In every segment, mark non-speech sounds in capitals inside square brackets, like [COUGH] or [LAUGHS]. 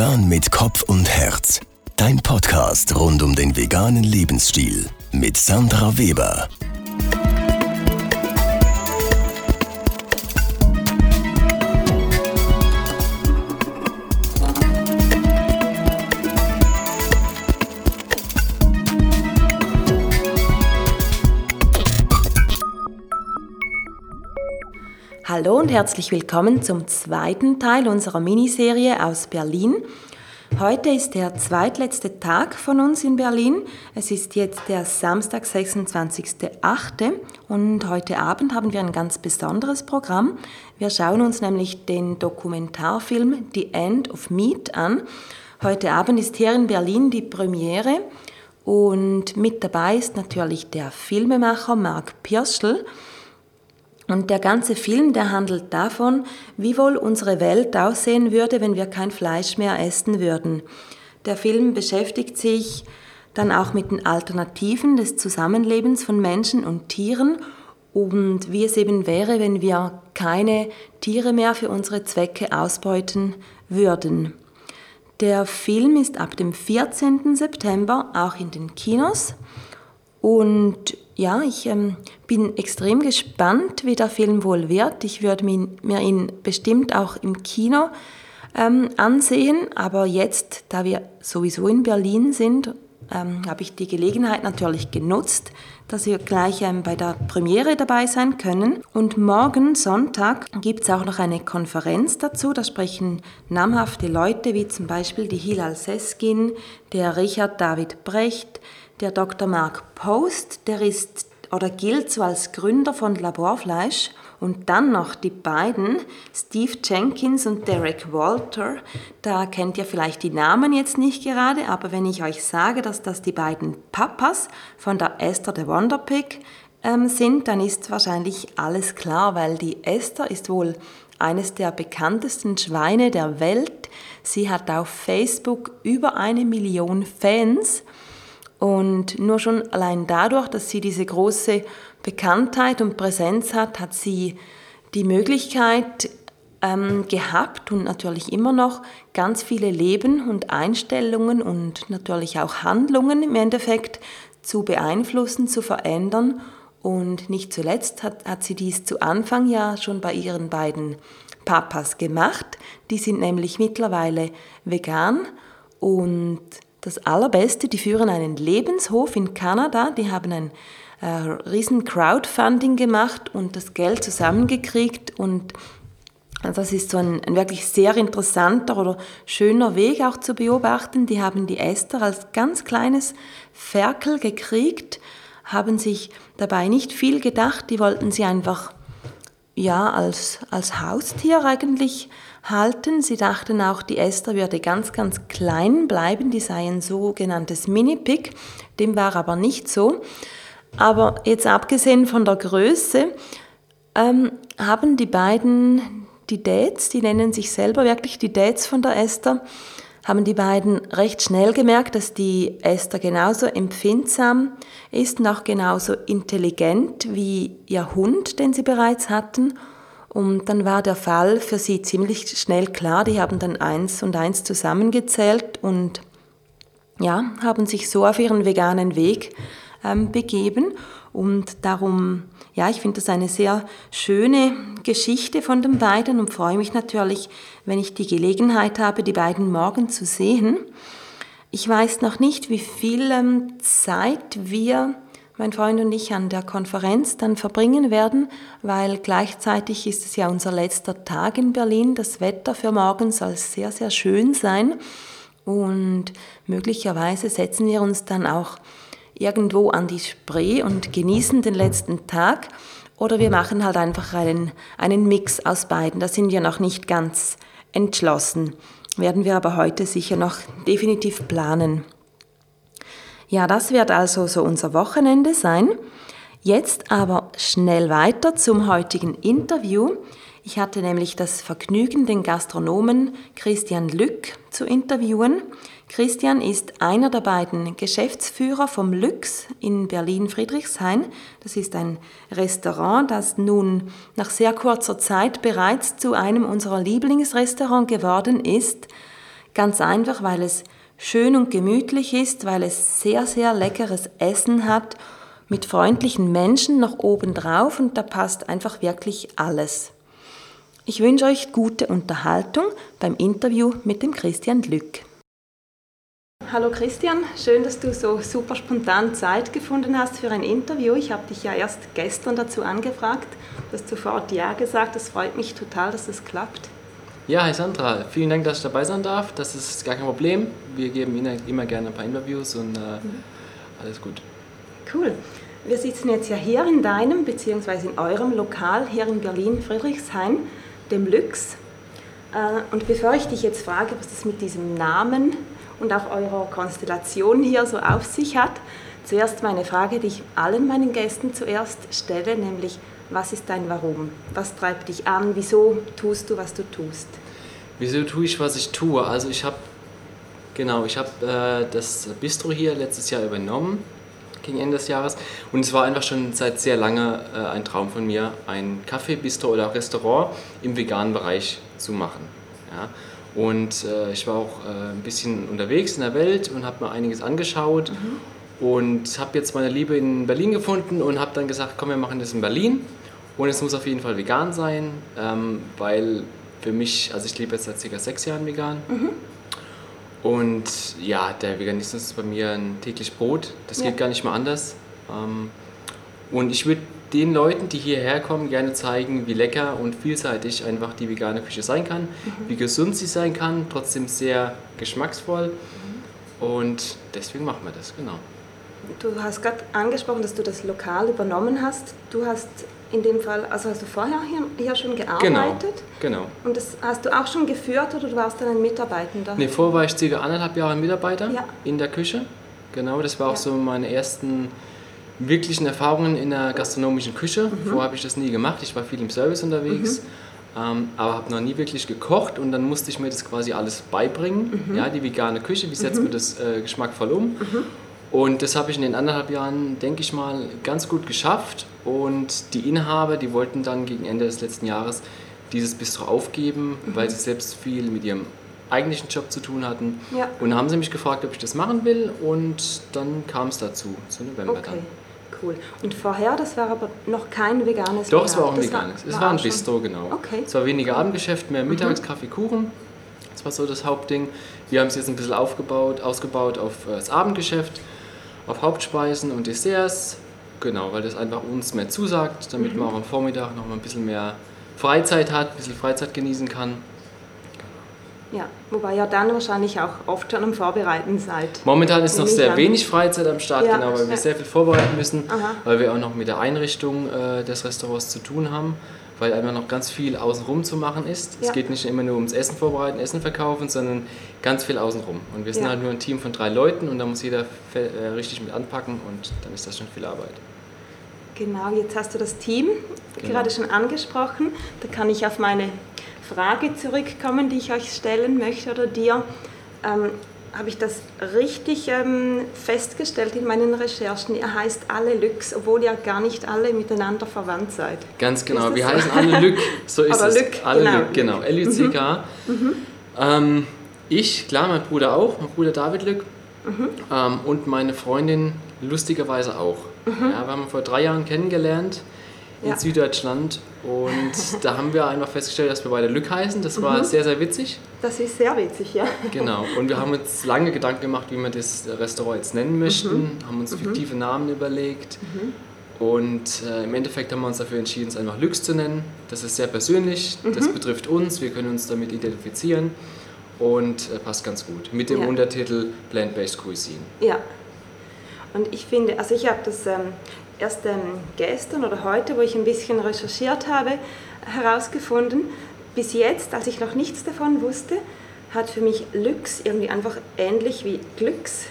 Vegan mit Kopf und Herz. Dein Podcast rund um den veganen Lebensstil mit Sandra Weber. Hallo und herzlich willkommen zum zweiten Teil unserer Miniserie aus Berlin. Heute ist der zweitletzte Tag von uns in Berlin. Es ist jetzt der Samstag, 26.08. und heute Abend haben wir ein ganz besonderes Programm. Wir schauen uns nämlich den Dokumentarfilm The End of Meat an. Heute Abend ist hier in Berlin die Premiere und mit dabei ist natürlich der Filmemacher Mark Pirschl. Und der ganze Film, der handelt davon, wie wohl unsere Welt aussehen würde, wenn wir kein Fleisch mehr essen würden. Der Film beschäftigt sich dann auch mit den Alternativen des Zusammenlebens von Menschen und Tieren und wie es eben wäre, wenn wir keine Tiere mehr für unsere Zwecke ausbeuten würden. Der Film ist ab dem 14. September auch in den Kinos und ja, ich ähm, bin extrem gespannt, wie der Film wohl wird. Ich würde mir ihn bestimmt auch im Kino ähm, ansehen, aber jetzt, da wir sowieso in Berlin sind, ähm, habe ich die Gelegenheit natürlich genutzt, dass wir gleich ähm, bei der Premiere dabei sein können. Und morgen Sonntag gibt es auch noch eine Konferenz dazu. Da sprechen namhafte Leute wie zum Beispiel die Hilal Seskin, der Richard David Brecht, der Dr. Mark Post, der ist oder gilt so als Gründer von Laborfleisch und dann noch die beiden, Steve Jenkins und Derek Walter. Da kennt ihr vielleicht die Namen jetzt nicht gerade, aber wenn ich euch sage, dass das die beiden Papas von der Esther the Wonder Pig ähm, sind, dann ist wahrscheinlich alles klar, weil die Esther ist wohl eines der bekanntesten Schweine der Welt. Sie hat auf Facebook über eine Million Fans und nur schon allein dadurch, dass sie diese große Bekanntheit und Präsenz hat, hat sie die Möglichkeit ähm, gehabt und natürlich immer noch ganz viele Leben und Einstellungen und natürlich auch Handlungen im Endeffekt zu beeinflussen, zu verändern. Und nicht zuletzt hat, hat sie dies zu Anfang ja schon bei ihren beiden Papas gemacht. Die sind nämlich mittlerweile vegan und das Allerbeste, die führen einen Lebenshof in Kanada, die haben ein äh, riesen Crowdfunding gemacht und das Geld zusammengekriegt. Und das ist so ein, ein, wirklich sehr interessanter oder schöner Weg auch zu beobachten. Die haben die Esther als ganz kleines Ferkel gekriegt, haben sich dabei nicht viel gedacht, die wollten sie einfach ja als, als Haustier eigentlich halten. Sie dachten auch, die Esther würde ganz, ganz klein bleiben, die sei ein sogenanntes Mini-Pig. Dem war aber nicht so. Aber jetzt abgesehen von der Größe, ähm, haben die beiden, die Dates, die nennen sich selber wirklich die Dates von der Esther, haben die beiden recht schnell gemerkt, dass die Esther genauso empfindsam ist und auch genauso intelligent wie ihr Hund, den sie bereits hatten. Und dann war der Fall für sie ziemlich schnell klar. Die haben dann eins und eins zusammengezählt und ja, haben sich so auf ihren veganen Weg ähm, begeben. Und darum, ja, ich finde das eine sehr schöne Geschichte von den beiden und freue mich natürlich, wenn ich die Gelegenheit habe, die beiden morgen zu sehen. Ich weiß noch nicht, wie viel ähm, Zeit wir mein Freund und ich an der Konferenz dann verbringen werden, weil gleichzeitig ist es ja unser letzter Tag in Berlin. Das Wetter für morgen soll sehr, sehr schön sein und möglicherweise setzen wir uns dann auch irgendwo an die Spree und genießen den letzten Tag oder wir machen halt einfach einen, einen Mix aus beiden. Da sind wir noch nicht ganz entschlossen, werden wir aber heute sicher noch definitiv planen. Ja, das wird also so unser Wochenende sein. Jetzt aber schnell weiter zum heutigen Interview. Ich hatte nämlich das Vergnügen, den Gastronomen Christian Lück zu interviewen. Christian ist einer der beiden Geschäftsführer vom Lux in Berlin-Friedrichshain. Das ist ein Restaurant, das nun nach sehr kurzer Zeit bereits zu einem unserer Lieblingsrestaurants geworden ist. Ganz einfach, weil es schön und gemütlich ist, weil es sehr, sehr leckeres Essen hat, mit freundlichen Menschen noch oben drauf und da passt einfach wirklich alles. Ich wünsche euch gute Unterhaltung beim Interview mit dem Christian Lück. Hallo Christian, schön, dass du so super spontan Zeit gefunden hast für ein Interview. Ich habe dich ja erst gestern dazu angefragt, du hast sofort Ja gesagt. Das freut mich total, dass es klappt. Ja, hi Sandra, vielen Dank, dass ich dabei sein darf. Das ist gar kein Problem. Wir geben Ihnen immer gerne ein paar Interviews und äh, mhm. alles gut. Cool. Wir sitzen jetzt ja hier in deinem bzw. in eurem Lokal hier in Berlin Friedrichshain, dem Lux. Äh, und bevor ich dich jetzt frage, was das mit diesem Namen und auch eurer Konstellation hier so auf sich hat, zuerst meine Frage, die ich allen meinen Gästen zuerst stelle, nämlich was ist dein Warum? Was treibt dich an? Wieso tust du, was du tust? Wieso tue ich, was ich tue? Also ich habe genau, ich habe äh, das Bistro hier letztes Jahr übernommen gegen Ende des Jahres und es war einfach schon seit sehr lange äh, ein Traum von mir, ein Café, Bistro oder Restaurant im veganen Bereich zu machen. Ja? Und äh, ich war auch äh, ein bisschen unterwegs in der Welt und habe mir einiges angeschaut mhm. und habe jetzt meine Liebe in Berlin gefunden und habe dann gesagt, komm, wir machen das in Berlin. Und es muss auf jeden Fall vegan sein, ähm, weil für mich, also ich lebe jetzt seit circa sechs Jahren vegan. Mhm. Und ja, der Veganismus ist bei mir ein täglich Brot. Das ja. geht gar nicht mehr anders. Ähm, und ich würde den Leuten, die hierher kommen, gerne zeigen, wie lecker und vielseitig einfach die vegane Küche sein kann, mhm. wie gesund sie sein kann, trotzdem sehr geschmacksvoll. Mhm. Und deswegen machen wir das, genau. Du hast gerade angesprochen, dass du das Lokal übernommen hast. Du hast in dem Fall, also hast du vorher hier, hier schon gearbeitet? Genau, genau. Und das hast du auch schon geführt oder du warst dann ein Mitarbeitender? Nee, vorher war ich circa anderthalb Jahre Mitarbeiter ja. in der Küche. Genau, das war auch ja. so meine ersten wirklichen Erfahrungen in der gastronomischen Küche. Mhm. Vorher habe ich das nie gemacht. Ich war viel im Service unterwegs, mhm. ähm, aber habe noch nie wirklich gekocht und dann musste ich mir das quasi alles beibringen. Mhm. Ja, die vegane Küche, wie setzt man mhm. das äh, geschmackvoll um? Mhm. Und das habe ich in den anderthalb Jahren, denke ich mal, ganz gut geschafft. Und die Inhaber, die wollten dann gegen Ende des letzten Jahres dieses Bistro aufgeben, mhm. weil sie selbst viel mit ihrem eigentlichen Job zu tun hatten. Ja. Und dann haben sie mich gefragt, ob ich das machen will. Und dann kam es dazu, zu November okay. dann cool. Und vorher, das war aber noch kein veganes Doch, es war auch ein veganes. es war, war ein Bistro, genau. Okay. Es war weniger Abendgeschäft, mehr Mittags, mhm. Kaffee, Kuchen. Das war so das Hauptding. Wir haben es jetzt ein bisschen aufgebaut, ausgebaut auf äh, das Abendgeschäft, auf Hauptspeisen und Desserts. Genau, weil das einfach uns mehr zusagt, damit mhm. man auch am Vormittag noch mal ein bisschen mehr Freizeit hat, ein bisschen Freizeit genießen kann. Ja, wobei ja dann wahrscheinlich auch oft schon am Vorbereiten seid. Momentan ist noch sehr wenig Freizeit am Start, ja, genau, weil wir sehr viel vorbereiten müssen, Aha. weil wir auch noch mit der Einrichtung äh, des Restaurants zu tun haben, weil einfach noch ganz viel außenrum zu machen ist. Ja. Es geht nicht immer nur ums Essen vorbereiten, Essen verkaufen, sondern ganz viel außenrum. Und wir sind ja. halt nur ein Team von drei Leuten und da muss jeder äh, richtig mit anpacken und dann ist das schon viel Arbeit. Genau, jetzt hast du das Team genau. gerade schon angesprochen. Da kann ich auf meine Frage zurückkommen, die ich euch stellen möchte oder dir. Ähm, habe ich das richtig ähm, festgestellt in meinen Recherchen? Ihr heißt alle Lüx, obwohl ihr gar nicht alle miteinander verwandt seid. Ganz genau, wir so? heißen alle Lück, so ist es. Lück, alle genau. Lück, genau, L-U-C-K. Mhm. Mhm. Ähm, ich, klar, mein Bruder auch, mein Bruder David Lück mhm. ähm, und meine Freundin lustigerweise auch. Mhm. Ja, wir haben vor drei Jahren kennengelernt in ja. Süddeutschland. Und [LAUGHS] da haben wir einfach festgestellt, dass wir beide Lück heißen. Das war mhm. sehr, sehr witzig. Das ist sehr witzig, ja. Genau. Und wir haben uns lange Gedanken gemacht, wie wir das Restaurant jetzt nennen möchten. Mhm. Haben uns mhm. fiktive Namen überlegt. Mhm. Und äh, im Endeffekt haben wir uns dafür entschieden, es einfach Lux zu nennen. Das ist sehr persönlich, das mhm. betrifft uns, wir können uns damit identifizieren und äh, passt ganz gut. Mit dem ja. Untertitel Plant-Based Cuisine. Ja. Und ich finde, also ich habe das ähm, erst ähm, gestern oder heute, wo ich ein bisschen recherchiert habe, herausgefunden, bis jetzt, als ich noch nichts davon wusste, hat für mich Lux irgendwie einfach ähnlich wie Glücks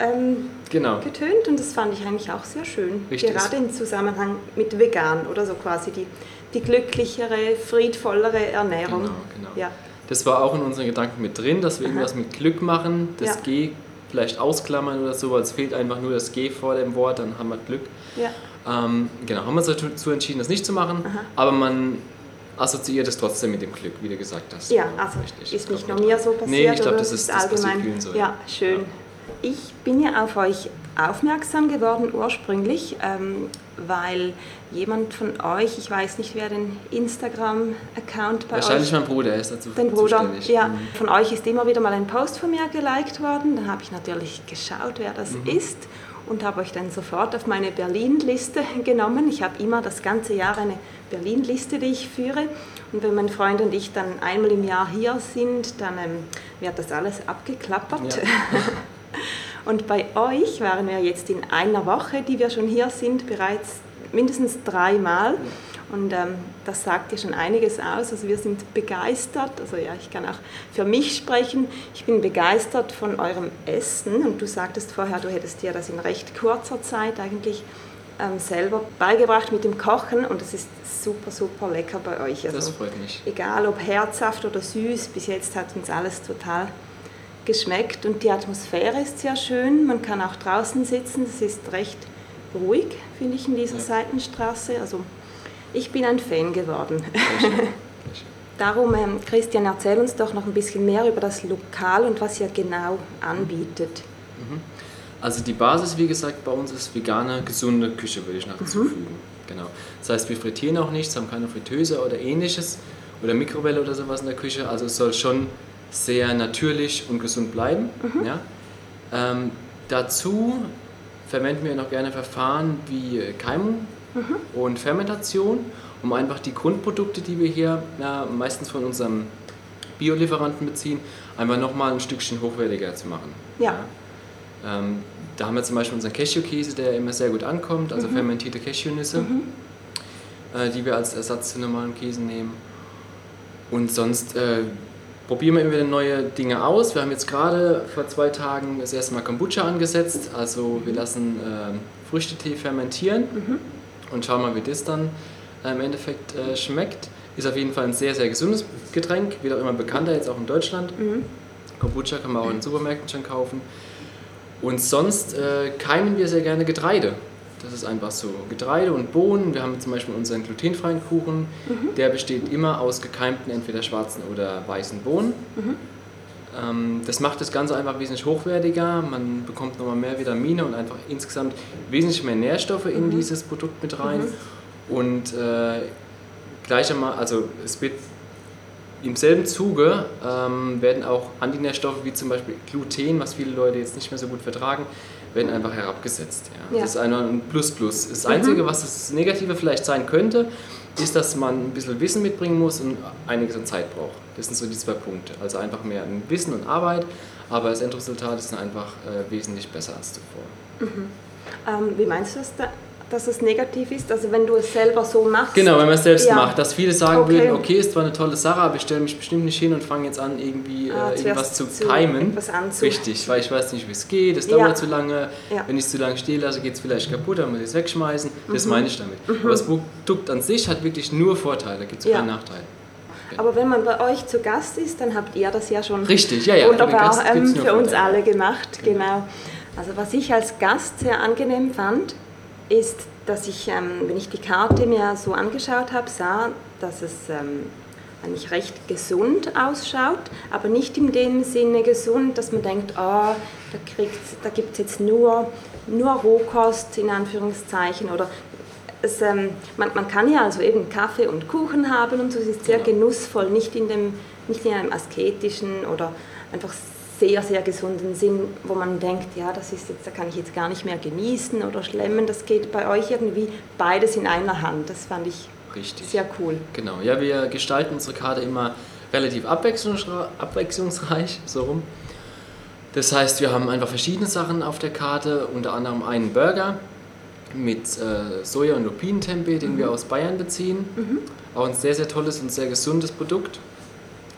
ähm, genau. getönt und das fand ich eigentlich auch sehr schön. Richtig. Gerade im Zusammenhang mit vegan oder so quasi die, die glücklichere, friedvollere Ernährung. Genau, genau. Ja. Das war auch in unseren Gedanken mit drin, dass wir Aha. irgendwas mit Glück machen. Das ja. G vielleicht ausklammern oder so, weil es fehlt einfach nur das G vor dem Wort, dann haben wir Glück. Ja. Ähm, genau, haben wir uns dazu entschieden, das nicht zu machen, Aha. aber man assoziiert es trotzdem mit dem Glück, wie du gesagt hast. Ja, also Richtig. ist nicht nur mir so passiert, Nee, ich glaube, das ist, das passiert allgemein. vielen so. Ja, schön. Ich bin ja auf euch aufmerksam geworden ursprünglich, ähm, weil jemand von euch, ich weiß nicht, wer den Instagram-Account bei Wahrscheinlich euch... mein Bruder, er ist dazu Den Bruder, zuständig. ja. Mhm. Von euch ist immer wieder mal ein Post von mir geliked worden. Dann habe ich natürlich geschaut, wer das Mhm. ist und habe euch dann sofort auf meine Berlin-Liste [LAUGHS] genommen. Ich habe immer das ganze Jahr eine Berlin-Liste, die ich führe. Und wenn mein Freund und ich dann einmal im Jahr hier sind, dann ähm, wird das alles abgeklappert. Ja. [LAUGHS] Und bei euch waren wir jetzt in einer Woche, die wir schon hier sind, bereits mindestens dreimal. Und ähm, das sagt ja schon einiges aus. Also wir sind begeistert. Also ja, ich kann auch für mich sprechen. Ich bin begeistert von eurem Essen. Und du sagtest vorher, du hättest dir das in recht kurzer Zeit eigentlich ähm, selber beigebracht mit dem Kochen. Und es ist super, super lecker bei euch. Also, Das freut mich. Egal ob herzhaft oder süß, bis jetzt hat uns alles total geschmeckt und die Atmosphäre ist sehr schön. Man kann auch draußen sitzen, es ist recht ruhig, finde ich, in dieser Ja. Seitenstraße. Also ich bin ein Fan geworden. Sehr schön. Sehr schön. Darum, ähm, Christian, erzähl uns doch noch ein bisschen mehr über das Lokal und was ihr genau anbietet. Also die Basis, wie gesagt, bei uns ist vegane, gesunde Küche, würde ich noch hinzufügen. Genau. Das heißt, wir frittieren auch nichts, haben keine Fritteuse oder ähnliches oder Mikrowelle oder sowas in der Küche. Also es soll schon sehr natürlich und gesund bleiben. Ja? Ähm, dazu verwenden wir noch gerne Verfahren wie Keimung und Fermentation, um einfach die Grundprodukte, die wir hier ja, meistens von unserem Biolieferanten beziehen, einfach nochmal ein Stückchen hochwertiger zu machen. Ja. Ähm, da haben wir zum Beispiel unseren Cashewkäse, der immer sehr gut ankommt, also fermentierte Cashewnüsse, äh, die wir als Ersatz zu normalen Käse nehmen. Und sonst äh, probieren wir immer wieder neue Dinge aus. Wir haben jetzt gerade vor zwei Tagen das erste Mal Kombucha angesetzt. Also wir lassen ähm, Früchtetee fermentieren und schauen mal, wie das dann äh, im Endeffekt äh, schmeckt. Ist auf jeden Fall ein sehr, sehr gesundes Getränk, wird auch immer bekannter jetzt auch in Deutschland. Kombucha kann man auch in Supermärkten schon kaufen. Und sonst äh, keimen wir sehr gerne Getreide. Das ist einfach so. Getreide und Bohnen. Wir haben zum Beispiel unseren glutenfreien Kuchen. Der besteht immer aus gekeimten, entweder schwarzen oder weißen Bohnen. Ähm, das macht das Ganze einfach wesentlich hochwertiger. Man bekommt nochmal mehr Vitamine und einfach insgesamt wesentlich mehr Nährstoffe in dieses Produkt mit rein. Und äh, gleichermaßen, also es wird im selben Zuge ähm, werden auch Antinährstoffe wie zum Beispiel Gluten, was viele Leute jetzt nicht mehr so gut vertragen, werden einfach herabgesetzt. Ja. Ja. Das ist einfach ein Plus-Plus. Das Einzige, was das Negative vielleicht sein könnte, ist, dass man ein bisschen Wissen mitbringen muss und einiges an Zeit braucht. Das sind so die zwei Punkte. Also einfach mehr Wissen und Arbeit, aber das Endresultat ist einfach äh, wesentlich besser als zuvor. Ähm, wie meinst du das, da, dass es negativ ist? Also wenn du es selber so machst? Genau, wenn man es selbst Ja. macht. Dass viele sagen Okay. würden, okay, ist zwar eine tolle Sache, aber ich stelle mich bestimmt nicht hin und fange jetzt an, irgendwie Ah, äh, irgendwas zu zu- anzu- Richtig, weil ich weiß nicht, wie es geht, es Ja. dauert zu lange. Ja. Wenn ich es zu lange stehen lasse, geht es vielleicht kaputt, dann muss ich es wegschmeißen. Mhm. Das meine ich damit. Aber das Produkt an sich hat wirklich nur Vorteile, da gibt es keinen Nachteil. Aber wenn man bei euch zu Gast ist, dann habt ihr das ja schon Richtig, ja, ja, wunderbar gibt's ähm, für uns alle gemacht. Genau. Also was ich als Gast sehr angenehm fand, ist, dass ich, ähm, wenn ich die Karte mir so angeschaut habe, sah, dass es ähm, eigentlich recht gesund ausschaut, aber nicht in dem Sinne gesund, dass man denkt, oh, da, da gibt es jetzt nur, nur Rohkost in Anführungszeichen oder es, ähm, man, man kann ja also eben Kaffee und Kuchen haben und so, es ist sehr Genau. genussvoll, nicht in, dem, nicht in einem asketischen oder einfach sehr, sehr gesunden Sinn, wo man denkt, ja, das ist jetzt, da kann ich jetzt gar nicht mehr genießen oder schlemmen. Das geht bei euch irgendwie beides in einer Hand. Das fand ich Richtig. sehr cool. Genau, ja, wir gestalten unsere Karte immer relativ abwechslungsreich, so rum. Das heißt, wir haben einfach verschiedene Sachen auf der Karte, unter anderem einen Burger mit äh, Soja- und Lupinentempeh, den wir aus Bayern beziehen. Auch ein sehr, sehr tolles und sehr gesundes Produkt.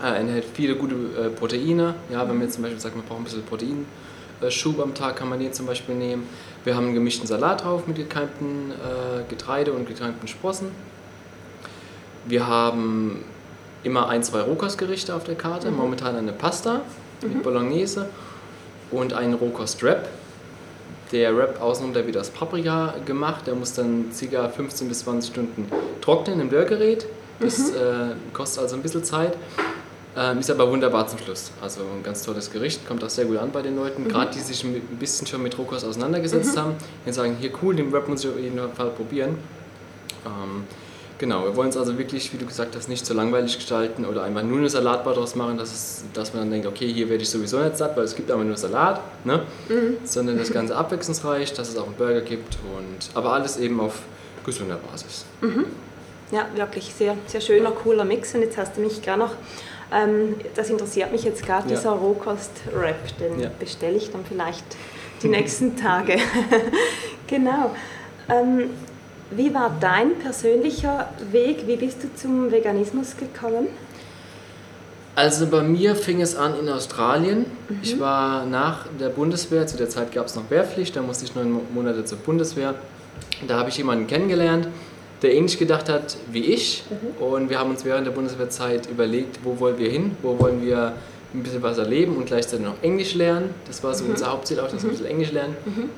Äh, enthält viele gute äh, Proteine. Ja, wenn man jetzt zum Beispiel sagt, man braucht ein bisschen Proteinschub am Tag, kann man den zum Beispiel nehmen. Wir haben einen gemischten Salat drauf mit gekeimten äh, Getreide und gekeimten Sprossen. Wir haben immer ein, zwei Rohkostgerichte auf der Karte. Momentan eine Pasta mit Bolognese und einen Rohkost-Wrap. Der Wrap außenrum, der wird aus Paprika gemacht. Der muss dann ca. 15 bis 20 Stunden trocknen im Dörrgerät. Das mhm. äh, kostet also ein bisschen Zeit. Ähm, ist aber wunderbar zum Schluss. Also ein ganz tolles Gericht, kommt auch sehr gut an bei den Leuten, mhm. gerade die sich ein bisschen schon mit Rohkost auseinandergesetzt mhm. haben. Die sagen, hier cool, den Wrap muss ich auf jeden Fall probieren. Ähm, genau, wir wollen es also wirklich, wie du gesagt hast, nicht so langweilig gestalten oder einfach nur eine Salatbar draus machen, dass, es, dass man dann denkt, okay, hier werde ich sowieso nicht satt, weil es gibt aber nur Salat, ne? Mhm. sondern das Ganze abwechslungsreich, dass es auch einen Burger gibt, und, aber alles eben auf gesunder Basis. Mhm. Ja, wirklich sehr, sehr schöner, cooler Mix. Und jetzt hast du mich gerade noch das interessiert mich jetzt gerade, ja. dieser Rohkost-Rap, den ja. bestelle ich dann vielleicht die nächsten Tage. [LAUGHS] genau. Ähm, wie war dein persönlicher Weg? Wie bist du zum Veganismus gekommen? Also bei mir fing es an in Australien. Mhm. Ich war nach der Bundeswehr, zu der Zeit gab es noch Wehrpflicht, da musste ich neun Monate zur Bundeswehr. Da habe ich jemanden kennengelernt, der ähnlich gedacht hat wie ich. Mhm. Und wir haben uns während der Bundeswehrzeit überlegt, wo wollen wir hin, wo wollen wir ein bisschen was erleben und gleichzeitig noch Englisch lernen. Das war so mhm. unser Hauptziel auch, dass wir ein bisschen Englisch lernen. Mhm.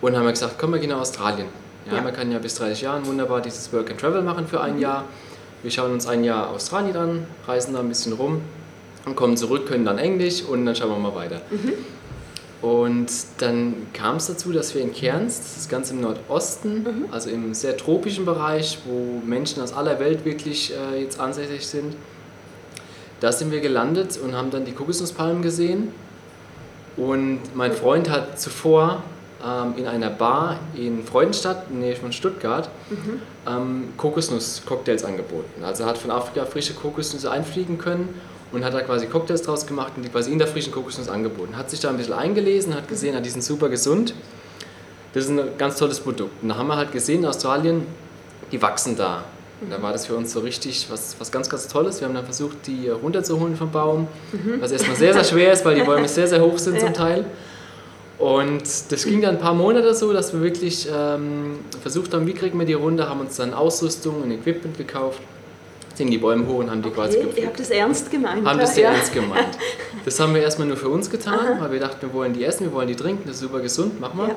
Und haben wir gesagt, komm, wir gehen nach Australien. Ja, ja, Man kann ja bis 30 Jahren wunderbar dieses Work and Travel machen für ein mhm. Jahr. Wir schauen uns ein Jahr Australien an, reisen da ein bisschen rum und kommen zurück, können dann Englisch und dann schauen wir mal weiter. Mhm. Und dann kam es dazu, dass wir in Cairns, das ist ganz im Nordosten, mhm. also im sehr tropischen Bereich, wo Menschen aus aller Welt wirklich äh, jetzt ansässig sind, da sind wir gelandet und haben dann die Kokosnusspalmen gesehen. Und mein Freund hat zuvor ähm, in einer Bar in Freudenstadt, in der Nähe von Stuttgart, mhm. ähm, Kokosnuss-Cocktails angeboten. Also er hat von Afrika frische Kokosnüsse einfliegen können und hat da quasi Cocktails draus gemacht und die quasi in der frischen Kokosnuss angeboten. Hat sich da ein bisschen eingelesen, hat gesehen, die sind super gesund. Das ist ein ganz tolles Produkt. Und da haben wir halt gesehen, in Australien, die wachsen da. Und da war das für uns so richtig was, was ganz, ganz Tolles. Wir haben dann versucht, die runterzuholen vom Baum, mhm. was erstmal sehr, sehr schwer ist, weil die [LAUGHS] Bäume sehr, sehr hoch sind ja. zum Teil. Und das ging dann ein paar Monate so, dass wir wirklich ähm, versucht haben, wie kriegen wir die runter, haben uns dann Ausrüstung und Equipment gekauft sind die Bäume hoch und haben die okay, quasi gepflegt. Ihr habt das ernst gemeint. Haben das sehr ja. ernst gemeint. [LAUGHS] Das haben wir erstmal nur für uns getan, Aha. weil wir dachten, wir wollen die essen, wir wollen die trinken, das ist super gesund, machen wir. Ja.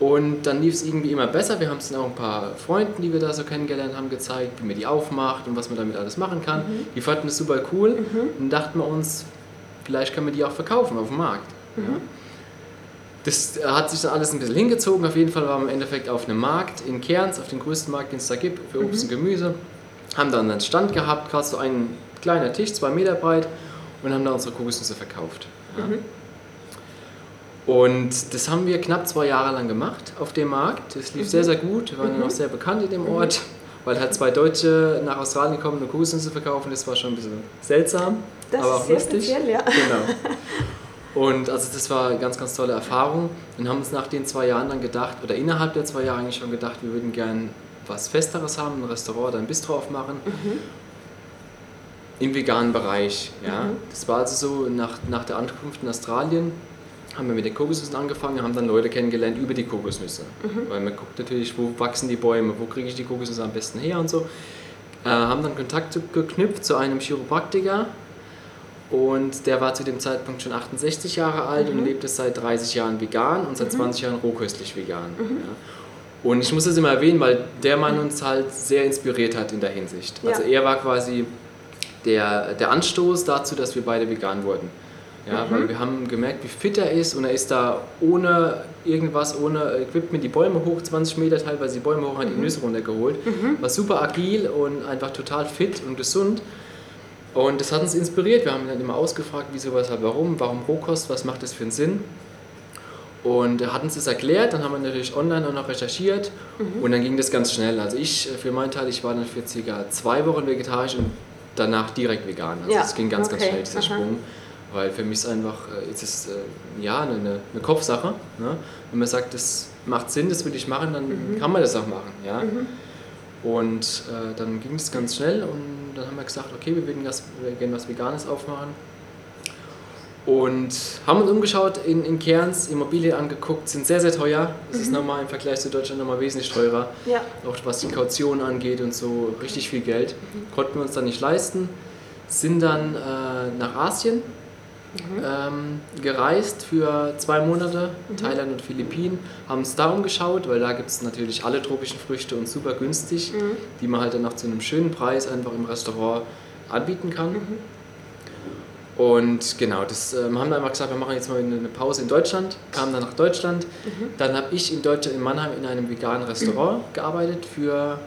Und dann lief es irgendwie immer besser. Wir haben es dann auch ein paar Freunden, die wir da so kennengelernt haben, gezeigt, wie man die aufmacht und was man damit alles machen kann. Mhm. Die fanden es super cool mhm. und dachten wir uns, vielleicht können wir die auch verkaufen auf dem Markt. Mhm. Ja. Das hat sich dann alles ein bisschen hingezogen. Auf jeden Fall waren wir im Endeffekt auf einem Markt in Cairns, auf dem größten Markt, den es da gibt, für Obst mhm. und Gemüse haben dann einen Stand gehabt, gerade so ein kleiner Tisch, zwei Meter breit und haben da unsere Kokosnüsse verkauft. Ja. Mhm. Und das haben wir knapp zwei Jahre lang gemacht auf dem Markt. Das lief mhm. sehr, sehr gut. Wir waren mhm. dann auch sehr bekannt in dem mhm. Ort, weil halt zwei Deutsche nach Australien kommen und Kokosnüsse verkaufen. Das war schon ein bisschen seltsam, das aber auch sehr lustig. Speziell, ja. Genau. [LAUGHS] Und also das war eine ganz, ganz tolle Erfahrung. Und haben uns nach den zwei Jahren dann gedacht, oder innerhalb der zwei Jahre eigentlich schon gedacht, wir würden gerne was Festeres haben, ein Restaurant oder ein Bistro aufmachen. Mhm. Im veganen Bereich. Ja. Mhm. Das war also so, nach, nach der Ankunft in Australien haben wir mit den Kokosnüssen angefangen, haben dann Leute kennengelernt über die Kokosnüsse. Mhm. Weil man guckt natürlich, wo wachsen die Bäume, wo kriege ich die Kokosnüsse am besten her und so. Äh, haben dann Kontakt geknüpft zu einem Chiropraktiker, und der war zu dem Zeitpunkt schon 68 Jahre alt mhm. und lebt seit 30 Jahren vegan und seit mhm. 20 Jahren rohköstlich vegan. Mhm. Ja. Und ich muss das immer erwähnen, weil der Mann uns halt sehr inspiriert hat in der Hinsicht. Ja. Also er war quasi der, der Anstoß dazu, dass wir beide vegan wurden. Ja, mhm. weil wir haben gemerkt, wie fit er ist und er ist da ohne irgendwas, ohne Equipment die Bäume hoch, 20 Meter teilweise die Bäume hoch, hat die mhm. Nüsse runtergeholt. Mhm. War super agil und einfach total fit und gesund. Und das hat uns inspiriert. Wir haben ihn dann immer ausgefragt, wieso, weshalb, warum, warum Rohkost, was macht das für einen Sinn? Und er hat uns das erklärt, dann haben wir natürlich online auch noch recherchiert mhm. und dann ging das ganz schnell. Also ich, äh, für meinen Teil, ich war dann für circa zwei Wochen vegetarisch und danach direkt vegan. Also es ging ganz, okay. ganz schnell, dieser Aha. Sprung. Weil für mich ist einfach, äh, ist es äh, ja, eine, eine Kopfsache. Ne? Wenn man sagt, das macht Sinn, das will ich machen, dann mhm. kann man das auch machen. Ja? Mhm. Und äh, dann ging es ganz schnell und dann haben wir gesagt, okay, wir würden gerne was Veganes aufmachen. Und haben uns umgeschaut in, in Cairns, Immobilien angeguckt, sind sehr, sehr teuer. Das mhm. ist nochmal im Vergleich zu Deutschland nochmal wesentlich teurer. Ja. Auch was die Kaution angeht und so, richtig viel Geld. Mhm. Konnten wir uns dann nicht leisten. Sind dann äh, nach Asien ähm, gereist für zwei Monate, Thailand und Philippinen, haben uns da umgeschaut, weil da gibt es natürlich alle tropischen Früchte und super günstig, die man halt dann auch zu einem schönen Preis einfach im Restaurant anbieten kann. Und genau, das ähm, haben wir einfach gesagt, wir machen jetzt mal eine Pause in Deutschland, kamen dann nach Deutschland. Dann habe ich in Deutschland, in Mannheim, in einem veganen Restaurant gearbeitet für,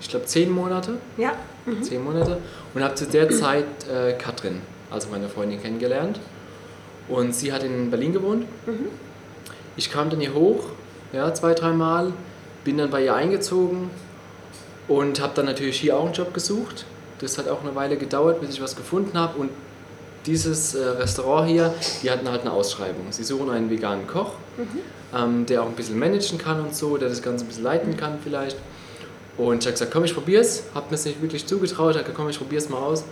ich glaube, zehn Monate. Ja. Zehn Monate. Und habe zu der Zeit äh, Katrin, also meine Freundin, kennengelernt. Und sie hat in Berlin gewohnt. Ich kam dann hier hoch, ja, zwei, dreimal, bin dann bei ihr eingezogen und habe dann natürlich hier auch einen Job gesucht. Das hat auch eine Weile gedauert, bis ich was gefunden habe. Und dieses äh, Restaurant hier, die hatten halt eine Ausschreibung. Sie suchen einen veganen Koch, ähm, der auch ein bisschen managen kann und so, der das Ganze ein bisschen leiten kann vielleicht. Und ich habe gesagt, komm, ich probier's. Habe mir es nicht wirklich zugetraut, habe gesagt, komm, ich probier's mal aus.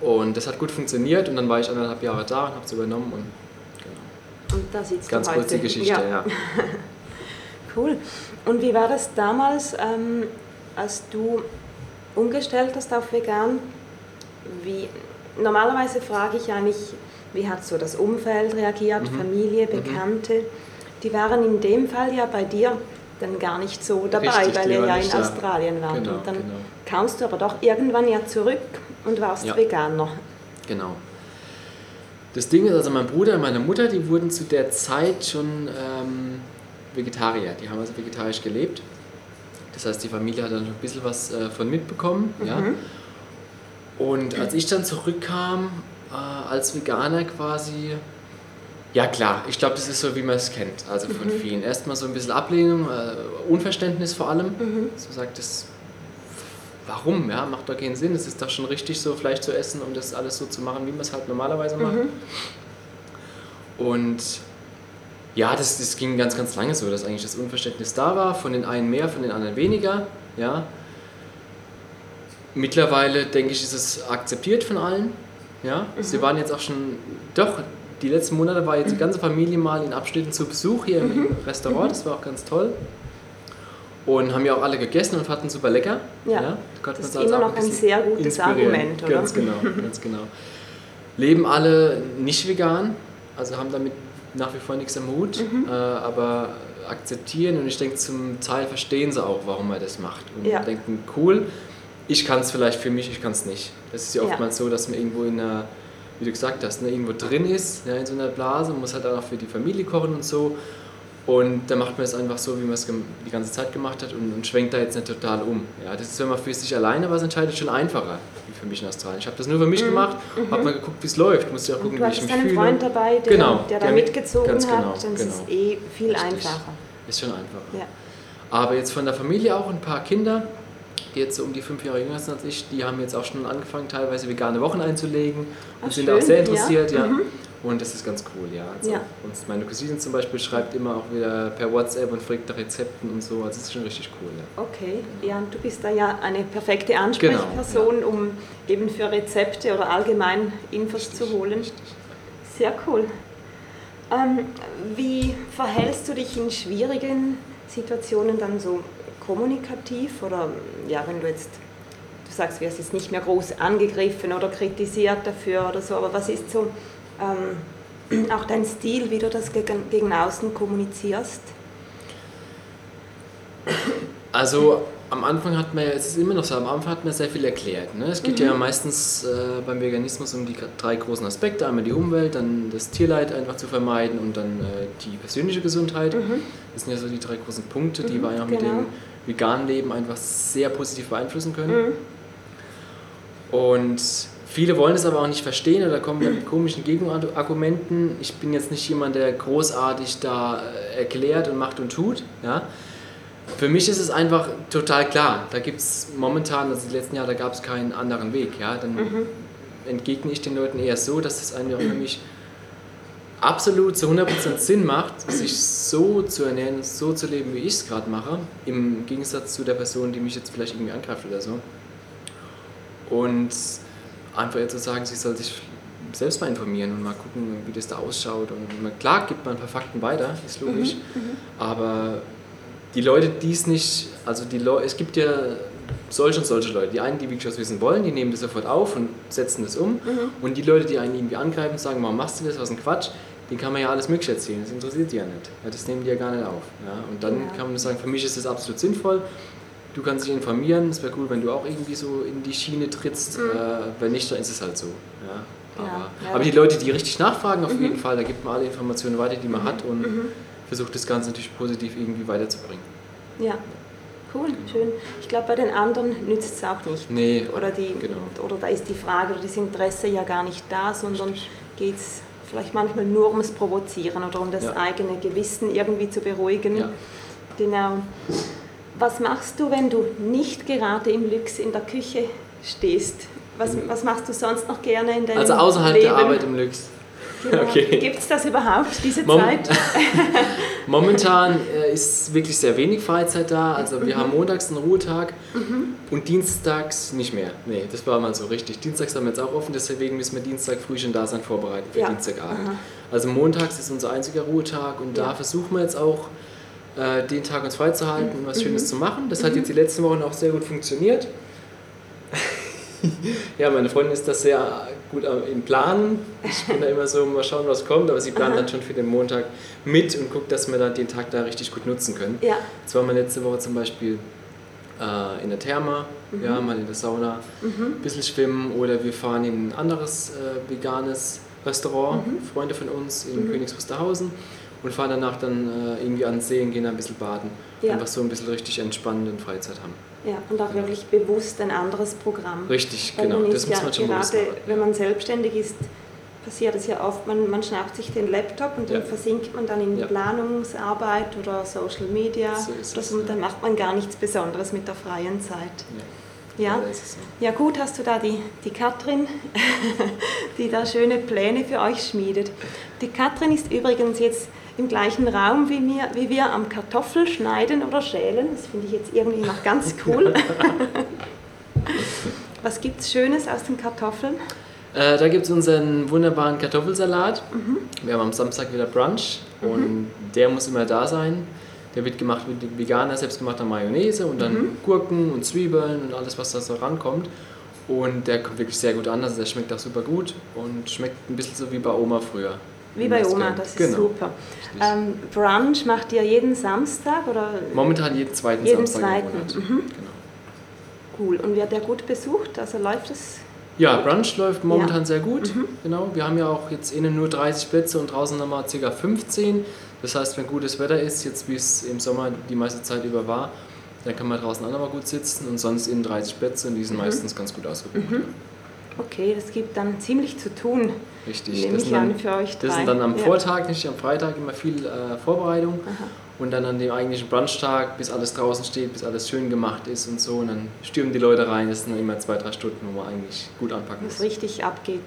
Und das hat gut funktioniert und dann war ich anderthalb Jahre da und habe es übernommen und genau. Und da sitzt Ganz kurz die Geschichte, ja. [LAUGHS] Cool. Und wie war das damals, ähm, als du umgestellt hast auf vegan? Wie, normalerweise frage ich eigentlich, wie hat so das Umfeld reagiert, Mhm. Familie, Bekannte? Die waren in dem Fall ja bei dir dann gar nicht so dabei, Richtig, weil ihr ja nicht in da. Australien wart. Genau, und dann genau. kamst du aber doch irgendwann ja zurück und warst Ja. Veganer. Genau. Das Ding ist, also mein Bruder und meine Mutter, die wurden zu der Zeit schon ähm, Vegetarier. Die haben also vegetarisch gelebt. Das heißt, die Familie hat dann ein bisschen was äh, von mitbekommen. Ja? Und als ich dann zurückkam, äh, als Veganer quasi, ja klar, ich glaube, das ist so, wie man es kennt, also von vielen. Erstmal so ein bisschen Ablehnung, äh, Unverständnis vor allem. So sagt es, warum? Ja, macht doch keinen Sinn. Es ist doch schon richtig, so Fleisch zu essen, um das alles so zu machen, wie man es halt normalerweise macht. Und ja, das, das ging ganz, ganz lange so, dass eigentlich das Unverständnis da war, von den einen mehr, von den anderen weniger. Ja. Mittlerweile, denke ich, ist es akzeptiert von allen. Ja. Sie waren jetzt auch schon, doch, die letzten Monate war jetzt die ganze Familie mal in Abschnitten zu Besuch hier im Restaurant, das war auch ganz toll. Und haben ja auch alle gegessen und fanden super lecker. Ja, konnte das ist immer auch noch ein bisschen sehr gutes. Argument, oder? Ganz genau, [LAUGHS] ganz genau. Leben alle nicht vegan, also haben damit nach wie vor nichts am Hut, Mhm. äh, aber akzeptieren und ich denke zum Teil verstehen sie auch, warum man das macht und Ja. denken, cool, ich kann es vielleicht für mich, ich kann es nicht. Das ist ja oftmals so, dass man irgendwo in einer, wie du gesagt hast, ne, irgendwo drin ist, ja, in so einer Blase, muss halt auch für die Familie kochen und so und da macht man es einfach so, wie man es die ganze Zeit gemacht hat und, und schwenkt da jetzt nicht total um. Ja, das ist, wenn man für sich alleine was entscheidet, schon einfacher, wie für mich in Australien. Ich habe das nur für mich gemacht, habe mal geguckt, wie es läuft, musste ja auch Mhm. Gucken, du wie ich mich einen fühle. Freund dabei, der, Genau, der da der mit- mitgezogen ganz hat, genau, dann ist es genau. eh viel Richtig. einfacher. Ist schon einfacher. Ja. Aber jetzt von der Familie auch ein paar Kinder, die jetzt so um die fünf Jahre jünger sind als ich, die haben jetzt auch schon angefangen, teilweise vegane Wochen einzulegen und Ach, sind schön, auch sehr ja. interessiert, ja. Mhm. Und das ist ganz cool, ja. Also Ja. Und meine Cousine zum Beispiel schreibt immer auch wieder per WhatsApp und fragt nach Rezepten und so. Also das ist schon richtig cool, ja. Okay, ja, und du bist da ja eine perfekte Ansprechperson, um eben für Rezepte oder allgemein Infos zu holen. Sehr cool. Ähm, wie verhältst du dich in schwierigen Situationen dann so kommunikativ oder ja, wenn du jetzt, du sagst, du wirst jetzt nicht mehr groß angegriffen oder kritisiert dafür oder so, aber was ist so ähm, [CLEARS THROAT] auch dein Stil, wie du das gegen, gegen außen kommunizierst? Also am Anfang hat man ja, es ist immer noch so, am Anfang hat man sehr viel erklärt. Ne? Es geht ja meistens äh, beim Veganismus um die drei großen Aspekte. Einmal die Umwelt, dann das Tierleid einfach zu vermeiden und dann äh, die persönliche Gesundheit. Das sind ja so die drei großen Punkte, die wir einfach mit genau. dem veganen Leben einfach sehr positiv beeinflussen können. Und viele wollen es aber auch nicht verstehen oder kommen mit komischen Gegenargumenten. Ich bin jetzt nicht jemand, der großartig da äh, erklärt und macht und tut. Ja? Für mich ist es einfach total klar. Da gibt es momentan, also die letzten Jahre, da gab es keinen anderen Weg. Ja? Dann entgegne ich den Leuten eher so, dass es einfach für mich absolut zu 100% Sinn macht, sich so zu ernähren, so zu leben, wie ich es gerade mache, im Gegensatz zu der Person, die mich jetzt vielleicht irgendwie angreift oder so. Und einfach ihr zu sagen, sie soll sich selbst mal informieren und mal gucken, wie das da ausschaut. Und klar gibt man ein paar Fakten weiter, ist logisch, aber die Leute, die es nicht, also die Leute, es gibt ja solche und solche Leute. Die einen, die wirklich was wissen wollen, die nehmen das sofort auf und setzen das um. Und die Leute, die einen irgendwie angreifen und sagen, warum machst du das, was ein Quatsch, die kann man ja alles Mögliche erzählen. Das interessiert die ja nicht. Ja, das nehmen die ja gar nicht auf. Ja? Und dann Ja. kann man sagen, für mich ist das absolut sinnvoll. Du kannst dich informieren. Es wäre cool, wenn du auch irgendwie so in die Schiene trittst. Äh, wenn nicht, dann ist es halt so. Ja? Aber, aber die Leute, die richtig nachfragen, auf jeden Fall, da gibt man alle Informationen weiter, die man hat und versucht das Ganze natürlich positiv irgendwie weiterzubringen. Ja, cool, schön. Ich glaube, bei den anderen nützt es auch nicht. Nee, Oder, die, genau. oder da ist die Frage oder das Interesse ja gar nicht da, sondern geht es vielleicht manchmal nur ums Provozieren oder um das Ja. eigene Gewissen irgendwie zu beruhigen. Ja. Genau. Was machst du, wenn du nicht gerade im Lux in der Küche stehst? Was, was machst du sonst noch gerne in deinem Also außerhalb Leben? der Arbeit im Lux. Genau. Okay. Gibt es das überhaupt, diese Mom- Zeit? [LAUGHS] Momentan äh, ist wirklich sehr wenig Freizeit da. Also wir haben montags einen Ruhetag und dienstags nicht mehr. Nee, das war mal so richtig. Dienstags haben wir jetzt auch offen, deswegen müssen wir Dienstag früh schon da sein, vorbereiten für Ja. Dienstagabend. Also montags ist unser einziger Ruhetag und da Ja. versuchen wir jetzt auch, äh, den Tag uns freizuhalten und was Mhm. Schönes zu machen. Das hat jetzt die letzten Wochen auch sehr gut funktioniert. [LAUGHS] ja, meine Freundin ist das sehr gut im Planen. Ich bin da immer so, mal schauen, was kommt, aber sie plant dann schon für den Montag mit und guckt, dass wir dann den Tag da richtig gut nutzen können. Ja, Jetzt waren wir letzte Woche zum Beispiel äh, in der Therma, ja, mal in der Sauna, ein bisschen schwimmen oder wir fahren in ein anderes äh, veganes Restaurant, Freunde von uns in Königs Wusterhausen und fahren danach dann äh, irgendwie an den See und gehen da ein bisschen baden. Ja. Einfach so ein bisschen richtig entspannende Freizeit haben. Ja, und auch wirklich bewusst ein anderes Programm. Richtig, Weil genau. Das ist muss ja man schon bewusst gerade, machen. wenn man selbstständig ist, passiert es ja oft, man, man schnappt sich den Laptop und dann Ja. versinkt man dann in Ja. Planungsarbeit oder Social Media. So ist es, und ja. dann macht man gar nichts Besonderes mit der freien Zeit. Ja. Ja, so. ja gut, hast du da die, die Katrin, [LAUGHS] die da schöne Pläne für euch schmiedet. Die Katrin ist übrigens jetzt im gleichen Raum wie, mir, wie wir am Kartoffel schneiden oder schälen. Das finde ich jetzt irgendwie noch ganz [LAUGHS] cool. Was gibt es Schönes aus den Kartoffeln? Äh, da gibt es unseren wunderbaren Kartoffelsalat. Wir haben am Samstag wieder Brunch und der muss immer da sein. Der wird gemacht mit veganer, selbstgemachter Mayonnaise und dann Gurken und Zwiebeln und alles, was da so rankommt. Und der kommt wirklich sehr gut an, also der schmeckt auch super gut und schmeckt ein bisschen so wie bei Oma früher. Wie bei Oma, das ist genau. super. Ähm, Brunch macht ihr jeden Samstag oder Momentan jeden zweiten Jeden Samstag zweiten, im Monat. mhm. Genau. cool? Und wird der gut besucht? Also läuft es? Ja, Brunch läuft momentan Ja. Mhm. sehr gut. Genau. Wir haben ja auch jetzt innen nur 30 Plätze und draußen nochmal ca. 15. Das heißt, wenn gutes Wetter ist, jetzt wie es im Sommer die meiste Zeit über war, dann kann man draußen auch nochmal gut sitzen und sonst innen 30 Plätze und die Mhm. sind meistens ganz gut ausgebucht. Okay, das gibt dann ziemlich zu tun. Richtig. Nehme das ich sind dann, an für euch drei. Das sind dann am Ja. Vortag, nicht am Freitag, immer viel äh, Vorbereitung. Und dann an dem eigentlichen Brunchtag, bis alles draußen steht, bis alles schön gemacht ist und so. Und dann stürmen die Leute rein. Das sind dann immer zwei, drei Stunden, wo man eigentlich gut anpacken Was muss. richtig abgeht.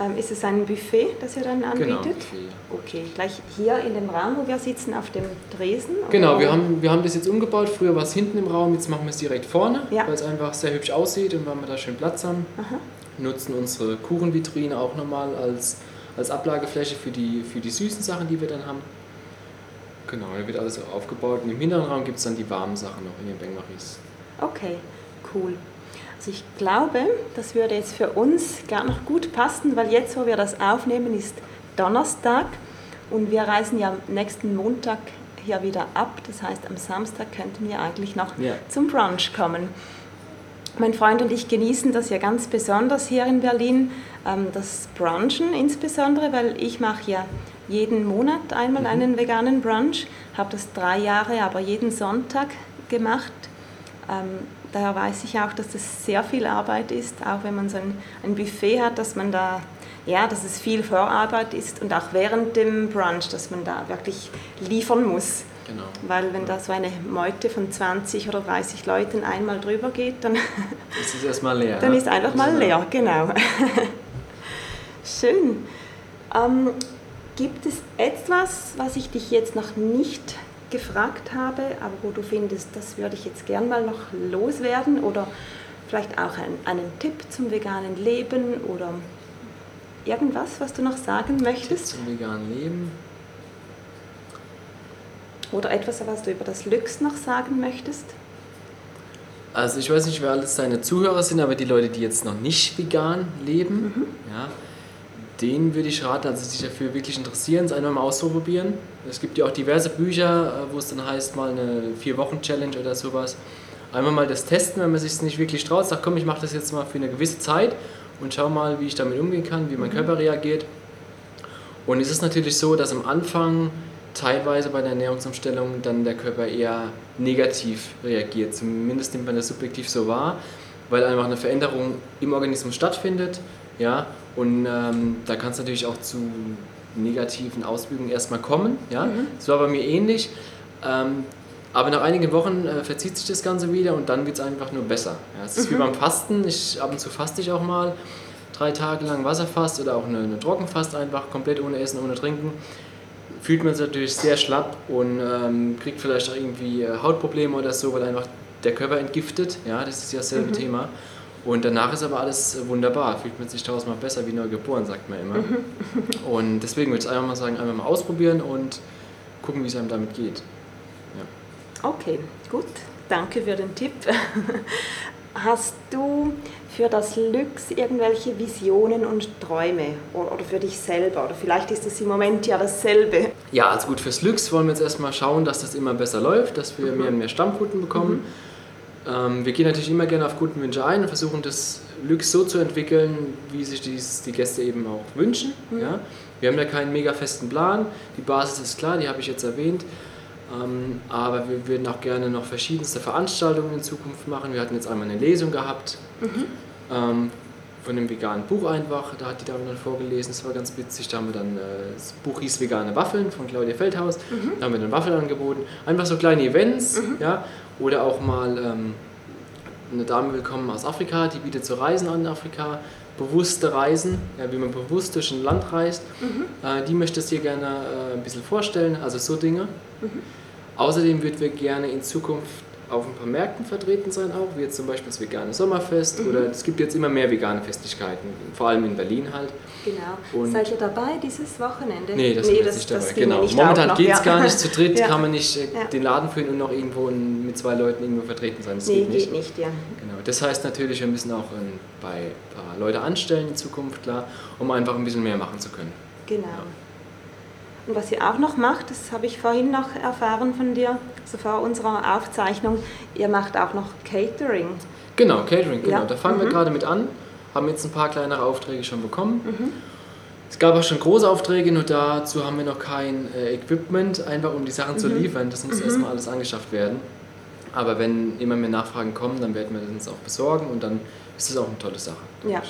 Ähm, ist es ein Buffet, das ihr dann anbietet? Genau. Buffet. Okay, gleich hier in dem Raum, wo wir sitzen, auf dem Tresen? Genau, wir haben, wir haben das jetzt umgebaut. Früher war es hinten im Raum, jetzt machen wir es direkt vorne, Ja. weil es einfach sehr hübsch aussieht und weil wir da schön Platz haben. Aha. Nutzen unsere Kuchenvitrine auch nochmal als, als Ablagefläche für die, für die süßen Sachen, die wir dann haben. Genau, da wird alles so aufgebaut. Und im hinteren Raum gibt es dann die warmen Sachen noch in den Bengmaris. Okay, cool. Also ich glaube, das würde jetzt für uns gar noch gut passen, weil jetzt, wo wir das aufnehmen, ist Donnerstag und wir reisen ja nächsten Montag hier wieder ab. Das heißt, am Samstag könnten wir eigentlich noch Ja. zum Brunch kommen. Mein Freund und ich genießen das ja ganz besonders hier in Berlin, ähm, das Brunchen insbesondere, weil ich mache ja jeden Monat einmal einen veganen Brunch, habe das drei Jahre, aber jeden Sonntag gemacht. Ähm, daher weiß ich auch, dass das sehr viel Arbeit ist, auch wenn man so ein, ein Buffet hat, dass man da, ja, dass es viel Vorarbeit ist und auch während dem Brunch, dass man da wirklich liefern muss. Genau. Weil wenn da so eine Meute von 20 oder 30 Leuten einmal drüber geht, dann, [LAUGHS] Das ist erstmal leer. dann ne? ist einfach mal leer, genau. [LAUGHS] Schön. Ähm, gibt es etwas, was ich dich jetzt noch nicht gefragt habe, aber wo du findest, das würde ich jetzt gern mal noch loswerden oder vielleicht auch ein, einen Tipp zum veganen Leben oder irgendwas, was du noch sagen möchtest? Zum veganen Leben. Oder etwas, was du über das Lux noch sagen möchtest? Also ich weiß nicht, wer alles deine Zuhörer sind, aber die Leute, die jetzt noch nicht vegan leben, mhm. ja, denen würde ich raten, also sich dafür wirklich interessieren, es einmal mal auszuprobieren. Es gibt ja auch diverse Bücher, äh, wo es dann heißt, mal eine Vier-Wochen-Challenge oder sowas. Einmal mal das testen, wenn man sich nicht wirklich traut, sagt, komm, ich mache das jetzt mal für eine gewisse Zeit und schau mal, wie ich damit umgehen kann, wie mein mhm. Körper reagiert. Und es ist natürlich so, dass am Anfang teilweise bei der Ernährungsumstellung dann der Körper eher negativ reagiert. Zumindest nimmt man das subjektiv so wahr, weil einfach eine Veränderung im Organismus stattfindet. Ja, und ähm, da kann es natürlich auch zu negativen Auswirkungen erstmal kommen. Ja? Mhm. Das war bei mir ähnlich. Ähm, aber nach einigen Wochen äh, verzieht sich das Ganze wieder und dann wird es einfach nur besser. Ja, es ist mhm. wie beim Fasten. Ich, ab und zu faste ich auch mal drei Tage lang Wasserfast oder auch eine, eine Trockenfast einfach, komplett ohne Essen, ohne Trinken. Fühlt man sich natürlich sehr schlapp und ähm, kriegt vielleicht auch irgendwie äh, Hautprobleme oder so, weil einfach der Körper entgiftet. Ja, das ist ja dasselbe mhm. Thema. Und danach ist aber alles äh, wunderbar, fühlt man sich tausendmal besser wie neu geboren, sagt man immer. Mhm. Und deswegen würde ich einfach mal sagen, einfach mal ausprobieren und gucken, wie es einem damit geht. Ja. Okay, gut. Danke für den Tipp. [LAUGHS] Hast du für das Lux irgendwelche Visionen und Träume oder für dich selber? Oder vielleicht ist es im Moment ja dasselbe. Ja, also gut, fürs Lux wollen wir jetzt erstmal schauen, dass das immer besser läuft, dass wir mhm. mehr und mehr Stammkunden bekommen. Mhm ähm, wir gehen natürlich immer gerne auf Kundenwünsche ein und versuchen das Lux so zu entwickeln, wie sich dies, die Gäste eben auch wünschen. Mhm. Ja? Wir haben da keinen mega festen Plan. Die Basis ist klar, die habe ich jetzt erwähnt. Ähm, aber wir würden auch gerne noch verschiedenste Veranstaltungen in Zukunft machen. Wir hatten jetzt einmal eine Lesung gehabt mhm. ähm, von einem veganen Buch einfach. Da hat die Dame dann vorgelesen, das war ganz witzig. Da haben wir dann, äh, das Buch hieß Vegane Waffeln von Claudia Feldhaus. Mhm. Da haben wir dann Waffeln angeboten. Einfach so kleine Events, mhm. ja, oder auch mal ähm, eine Dame willkommen aus Afrika, die bietet so Reisen an in Afrika, bewusste Reisen, ja, wie man bewusst durch ein Land reist. Mhm. Äh, die möchte es dir gerne äh, ein bisschen vorstellen, also so Dinge. Mhm. Außerdem würden wir gerne in Zukunft auf ein paar Märkten vertreten sein auch, wie jetzt zum Beispiel das vegane Sommerfest mhm. oder es gibt jetzt immer mehr vegane Festlichkeiten, vor allem in Berlin halt. Genau. Und Seid ihr dabei dieses Wochenende? Nee, das, nee, das nicht dabei. genau. Momentan geht es ja. gar nicht, zu dritt [LAUGHS] ja. kann man nicht äh, ja. den Laden führen und noch irgendwo mit zwei Leuten irgendwo vertreten sein. Das nee, geht nicht. Geht nicht ja. Genau. Das heißt natürlich, wir müssen auch ein bei paar Leute anstellen in Zukunft, klar, um einfach ein bisschen mehr machen zu können. Genau. Und was ihr auch noch macht, das habe ich vorhin noch erfahren von dir, also vor unserer Aufzeichnung, ihr macht auch noch Catering. Genau, Catering, genau. Ja. Da fangen mhm. wir gerade mit an, haben jetzt ein paar kleinere Aufträge schon bekommen. Mhm. Es gab auch schon große Aufträge, nur dazu haben wir noch kein äh, Equipment, einfach um die Sachen mhm. zu liefern. Das muss mhm. erstmal alles angeschafft werden. Aber wenn immer mehr Nachfragen kommen, dann werden wir das auch besorgen und dann ist das auch eine tolle Sache. Ja. ja.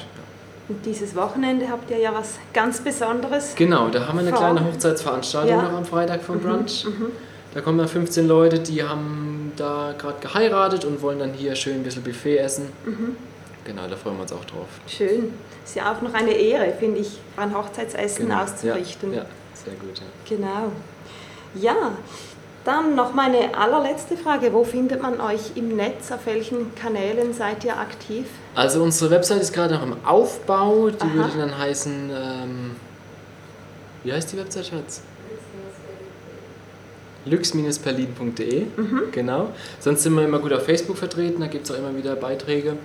Und dieses Wochenende habt ihr ja was ganz Besonderes. Genau, da haben wir eine kleine Hochzeitsveranstaltung ja. noch am Freitag vom mhm, Brunch. Mhm, Da kommen dann 15 Leute, die haben da gerade geheiratet und wollen dann hier schön ein bisschen Buffet essen. Mhm. Genau, da freuen wir uns auch drauf. Schön. Ist ja auch noch eine Ehre, finde ich, ein Hochzeitsessen genau. auszurichten. Ja, ja, sehr gut. Ja. Genau. Ja, dann noch meine allerletzte Frage. Wo findet man euch im Netz? Auf welchen Kanälen seid ihr aktiv? Also unsere Website ist gerade noch im Aufbau. Die Aha. würde dann heißen... Ähm, wie heißt die Website, Schatz? lux-berlin.de, mhm. genau. Sonst sind wir immer gut auf Facebook vertreten, da gibt es auch immer wieder Beiträge.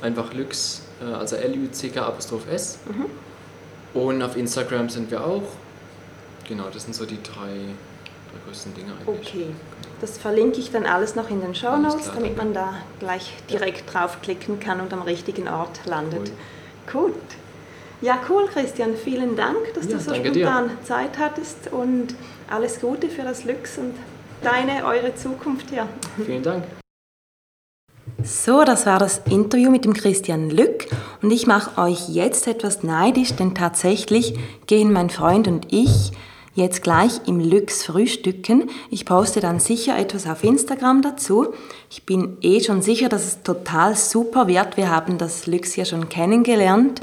Einfach Lux, äh, also L-U-C-K Apostroph S. Mhm. Und auf Instagram sind wir auch. Genau, das sind so die drei größten Dinge eigentlich. Okay, das verlinke ich dann alles noch in den Show Notes, damit man da gleich direkt ja. draufklicken kann und am richtigen Ort landet. Cool. Gut. Ja, cool, Christian. Vielen Dank, dass ja, du so spontan dir. Zeit hattest und alles Gute für das Lux und deine, eure Zukunft hier. Vielen Dank. So, das war das Interview mit dem Christian Lück und ich mache euch jetzt etwas neidisch, denn tatsächlich gehen mein Freund und ich jetzt gleich im Lux frühstücken. Ich poste dann sicher etwas auf Instagram dazu. Ich bin eh schon sicher, dass es total super wird. Wir haben das Lux ja schon kennengelernt.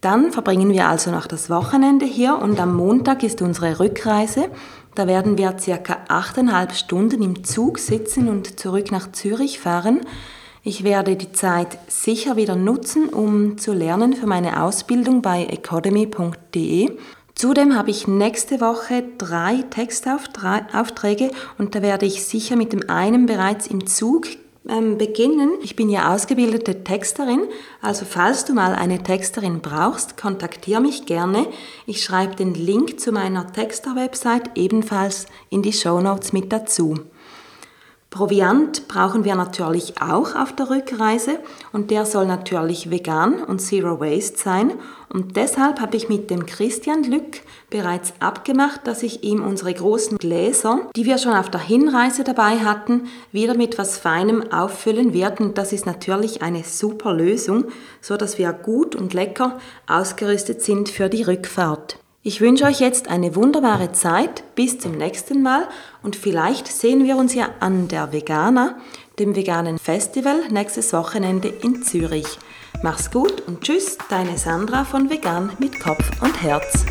Dann verbringen wir also noch das Wochenende hier und am Montag ist unsere Rückreise. Da werden wir circa achteinhalb Stunden im Zug sitzen und zurück nach Zürich fahren. Ich werde die Zeit sicher wieder nutzen, um zu lernen für meine Ausbildung bei academy.de. Zudem habe ich nächste Woche drei Textaufträge und da werde ich sicher mit dem einen bereits im Zug ähm, beginnen. Ich bin ja ausgebildete Texterin, also falls du mal eine Texterin brauchst, kontaktiere mich gerne. Ich schreibe den Link zu meiner Texter-Website ebenfalls in die Show Notes mit dazu. Proviant brauchen wir natürlich auch auf der Rückreise und der soll natürlich vegan und Zero Waste sein. Und deshalb habe ich mit dem Christian Lück bereits abgemacht, dass ich ihm unsere großen Gläser, die wir schon auf der Hinreise dabei hatten, wieder mit was Feinem auffüllen werden. Das ist natürlich eine super Lösung, so dass wir gut und lecker ausgerüstet sind für die Rückfahrt. Ich wünsche euch jetzt eine wunderbare Zeit. Bis zum nächsten Mal und vielleicht sehen wir uns ja an der Vegana, dem veganen Festival, nächstes Wochenende in Zürich. Mach's gut und tschüss, deine Sandra von Vegan mit Kopf und Herz.